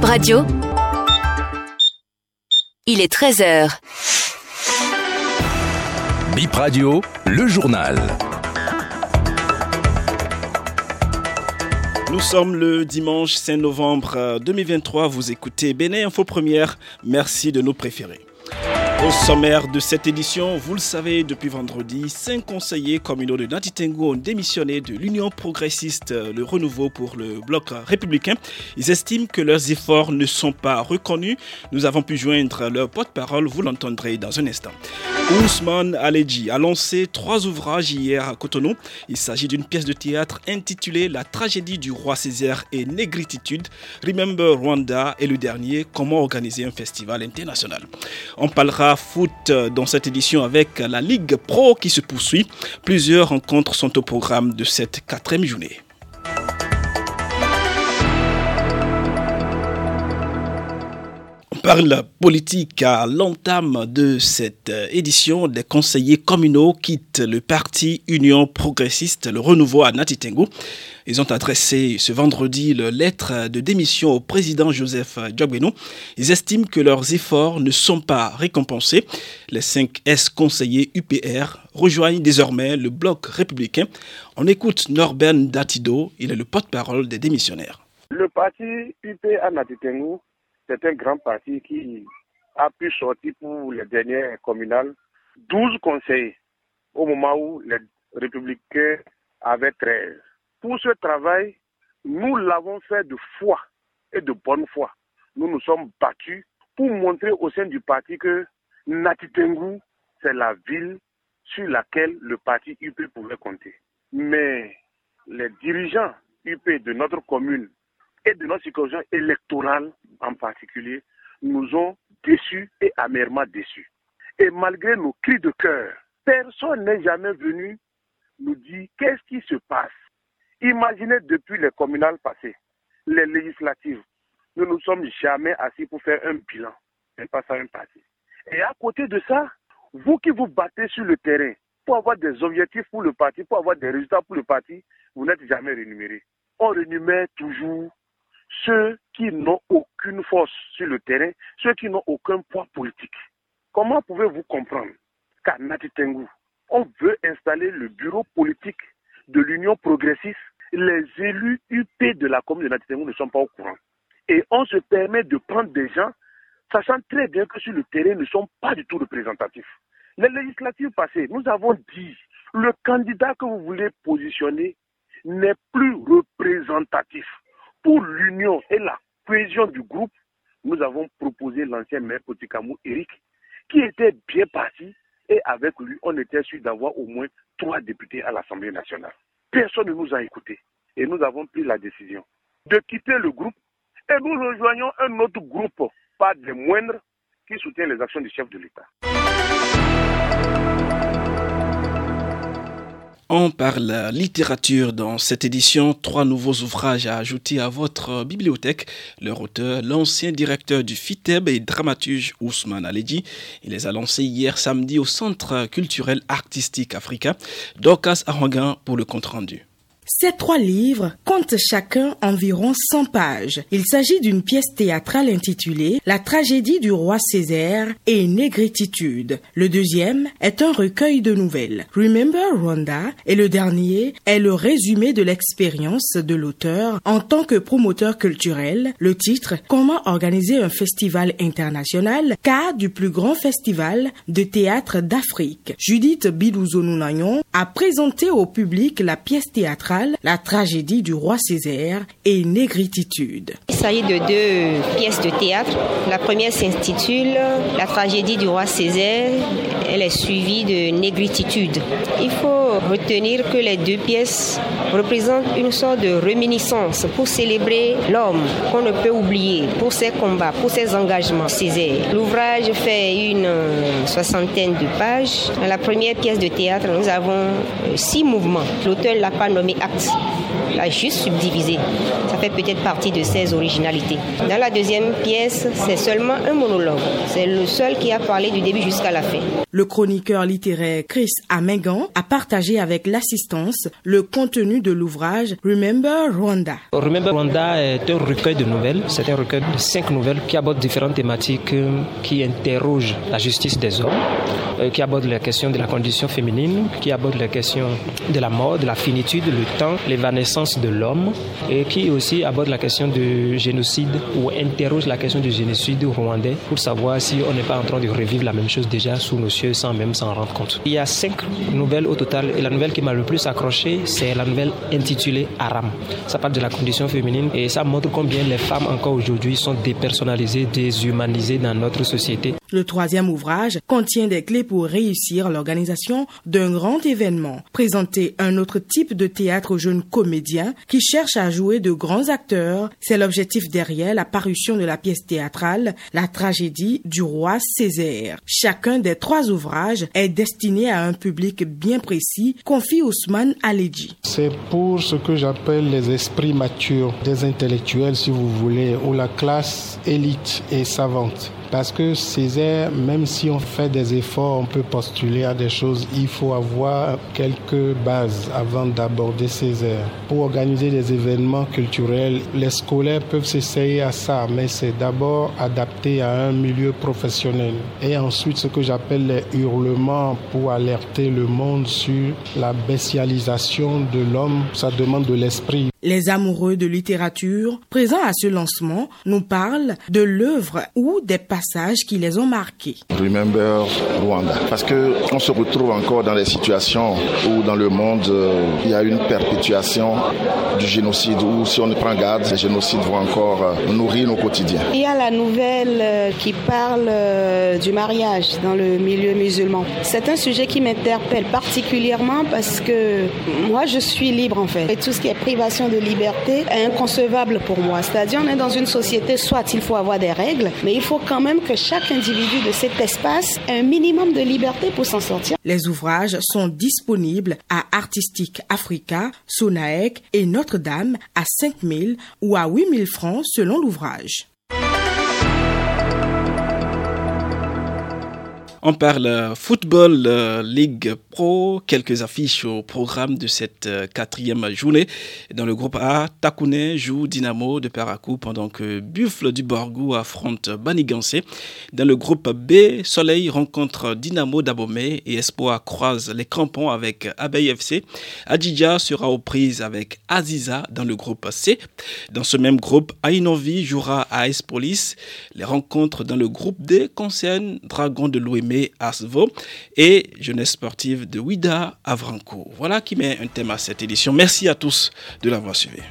Bip Radio. Il est 13h. Bip Radio, le journal. Nous sommes le dimanche 5 novembre 2023. Vous écoutez Bénin Info Première. Merci de nous préférer. Au sommaire de cette édition, vous le savez, depuis vendredi, cinq conseillers communaux de Natitengo ont démissionné de l'Union progressiste Le Renouveau pour le bloc républicain. Ils estiment que leurs efforts ne sont pas reconnus. Nous avons pu joindre leur porte-parole, vous l'entendrez dans un instant. Ousmane Aledji a lancé trois ouvrages hier à Cotonou. Il s'agit d'une pièce de théâtre intitulée La tragédie du roi Césaire et Négritude, Remember Rwanda et le dernier Comment organiser un festival international. On parlera foot dans cette édition avec la Ligue Pro qui se poursuit. Plusieurs rencontres sont au programme de cette quatrième journée. Parle politique à l'entame de cette édition. Des conseillers communaux quittent le parti Union progressiste, le renouveau à Natitengo. Ils ont adressé ce vendredi leur lettre de démission au président Joseph Diobeno. Ils estiment que leurs efforts ne sont pas récompensés. Les 5 S-conseillers UPR rejoignent désormais le bloc républicain. On écoute Norbert Datido, il est le porte-parole des démissionnaires. Le parti UPR Natitengo c'est un grand parti qui a pu sortir pour les dernières communales 12 conseillers au moment où les républicains avaient 13. Pour ce travail, nous l'avons fait de foi et de bonne foi. Nous nous sommes battus pour montrer au sein du parti que Natitengu, c'est la ville sur laquelle le parti UP pouvait compter. Mais les dirigeants UP de notre commune et de notre circonscription électorale en particulier nous ont déçus et amèrement déçus. Et malgré nos cris de cœur, personne n'est jamais venu nous dire qu'est-ce qui se passe. Imaginez depuis les communales passées, les législatives, nous ne nous sommes jamais assis pour faire un bilan. C'est pas ça un parti. Et à côté de ça, vous qui vous battez sur le terrain pour avoir des objectifs pour le parti, pour avoir des résultats pour le parti, vous n'êtes jamais rémunéré. On rémunère toujours ceux qui n'ont aucune force sur le terrain, ceux qui n'ont aucun poids politique. Comment pouvez-vous comprendre qu'à Natitengu, on veut installer le bureau politique de l'Union progressiste? Les élus UP de la commune de Natitengu ne sont pas au courant. Et on se permet de prendre des gens, sachant très bien que sur le terrain, ne sont pas du tout représentatifs. Les législatives passées, nous avons dit, le candidat que vous voulez positionner n'est plus représentatif pour l'union et la cohésion du groupe, nous avons proposé l'ancien maire Potikamou, Eric, qui était bien parti et avec lui, on était sûr d'avoir au moins trois députés à l'Assemblée nationale. Personne ne nous a écoutés et nous avons pris la décision de quitter le groupe et nous rejoignons un autre groupe, pas des moindres, qui soutient les actions du chef de l'État. On parle littérature dans cette édition. Trois nouveaux ouvrages à ajouter à votre bibliothèque. Leur auteur, l'ancien directeur du FITEB et dramaturge Ousmane Aledi. Il les a lancés hier samedi au Centre culturel artistique africain. Dorcas Aranguin pour le compte rendu. Ces trois livres comptent chacun environ 100 pages. Il s'agit d'une pièce théâtrale intitulée La tragédie du roi Césaire et Négritude. Le deuxième est un recueil de nouvelles, Remember Rwanda, et le dernier est le résumé de l'expérience de l'auteur en tant que promoteur culturel. Le titre Comment organiser un festival international, cas du plus grand festival de théâtre d'Afrique. Judith Bidouzounounayon a présenté au public la pièce théâtrale la tragédie du roi Césaire et Négritude. Il s'agit de deux pièces de théâtre. La première s'intitule La tragédie du roi Césaire. Elle est suivie de Négritude. Il faut retenir que les deux pièces représentent une sorte de réminiscence pour célébrer l'homme qu'on ne peut oublier pour ses combats, pour ses engagements Césaire. L'ouvrage fait une soixantaine de pages. Dans la première pièce de théâtre, nous avons six mouvements. L'auteur l'a pas nommé 啊！L'a juste subdivisé. Ça fait peut-être partie de ses originalités. Dans la deuxième pièce, c'est seulement un monologue. C'est le seul qui a parlé du début jusqu'à la fin. Le chroniqueur littéraire Chris Amengan a partagé avec l'assistance le contenu de l'ouvrage Remember Rwanda. Remember Rwanda est un recueil de nouvelles. C'est un recueil de cinq nouvelles qui abordent différentes thématiques euh, qui interrogent la justice des hommes, euh, qui abordent la question de la condition féminine, qui abordent la question de la mort, de la finitude, le temps, l'évanescence de l'homme, et qui aussi abordent la question du génocide ou interrogent la question du génocide rwandais pour savoir si on n'est pas en train de revivre la même chose déjà sous nos cieux sans même s'en rendre compte. Il y a cinq nouvelles au total et la nouvelle qui m'a le plus accroché, c'est la nouvelle intitulée Aram. Ça parle de la condition féminine et ça montre combien les femmes encore aujourd'hui sont dépersonnalisées, déshumanisées dans notre société. Le troisième ouvrage contient des clés pour réussir l'organisation d'un grand événement, présenter un autre type de théâtre aux jeunes comédiens qui cherchent à jouer de grands acteurs. C'est l'objectif derrière la parution de la pièce théâtrale La tragédie du roi Césaire. Chacun des trois ouvrages est destiné à un public bien précis, confie Ousmane Aledji. C'est pour ce que j'appelle les esprits matures, des intellectuels si vous voulez, ou la classe élite et savante. Parce que Césaire, même si on fait des efforts, on peut postuler à des choses, il faut avoir quelques bases avant d'aborder Césaire. Pour organiser des événements culturels, les scolaires peuvent s'essayer à ça, mais c'est d'abord adapté à un milieu professionnel. Et ensuite, ce que j'appelle les hurlements pour alerter le monde sur la bestialisation de l'homme, ça demande de l'esprit. Les amoureux de littérature présents à ce lancement nous parlent de l'œuvre ou des passages qui les ont marqués. Remember Rwanda. Parce que on se retrouve encore dans des situations où dans le monde euh, il y a une perpétuation du génocide où si on ne prend garde, les génocides vont encore euh, nourrir nos quotidiens. Il y a la nouvelle euh, qui parle du mariage dans le milieu musulman. C'est un sujet qui m'interpelle particulièrement parce que moi je suis libre en fait. Et tout ce qui est privation de liberté est inconcevable pour moi. C'est-à-dire, on est dans une société, soit il faut avoir des règles, mais il faut quand même que chaque individu de cet espace ait un minimum de liberté pour s'en sortir. Les ouvrages sont disponibles à Artistique Africa, Sonaec et Notre-Dame à 5 000 ou à 8 000 francs selon l'ouvrage. On parle football euh, Ligue Pro, quelques affiches au programme de cette euh, quatrième journée. Dans le groupe A, Takune joue Dynamo de Parakou pendant que Buffle du Borgou affronte Banigansé. Dans le groupe B, Soleil rencontre Dynamo d'Abomey et Espoir croise les crampons avec Abeille FC. Adidja sera aux prises avec Aziza dans le groupe C. Dans ce même groupe, Ainovi jouera à Espolis. Les rencontres dans le groupe D concernent Dragon de Asvo et jeunesse sportive de Ouida Avranco. Voilà qui met un thème à cette édition. Merci à tous de l'avoir suivi.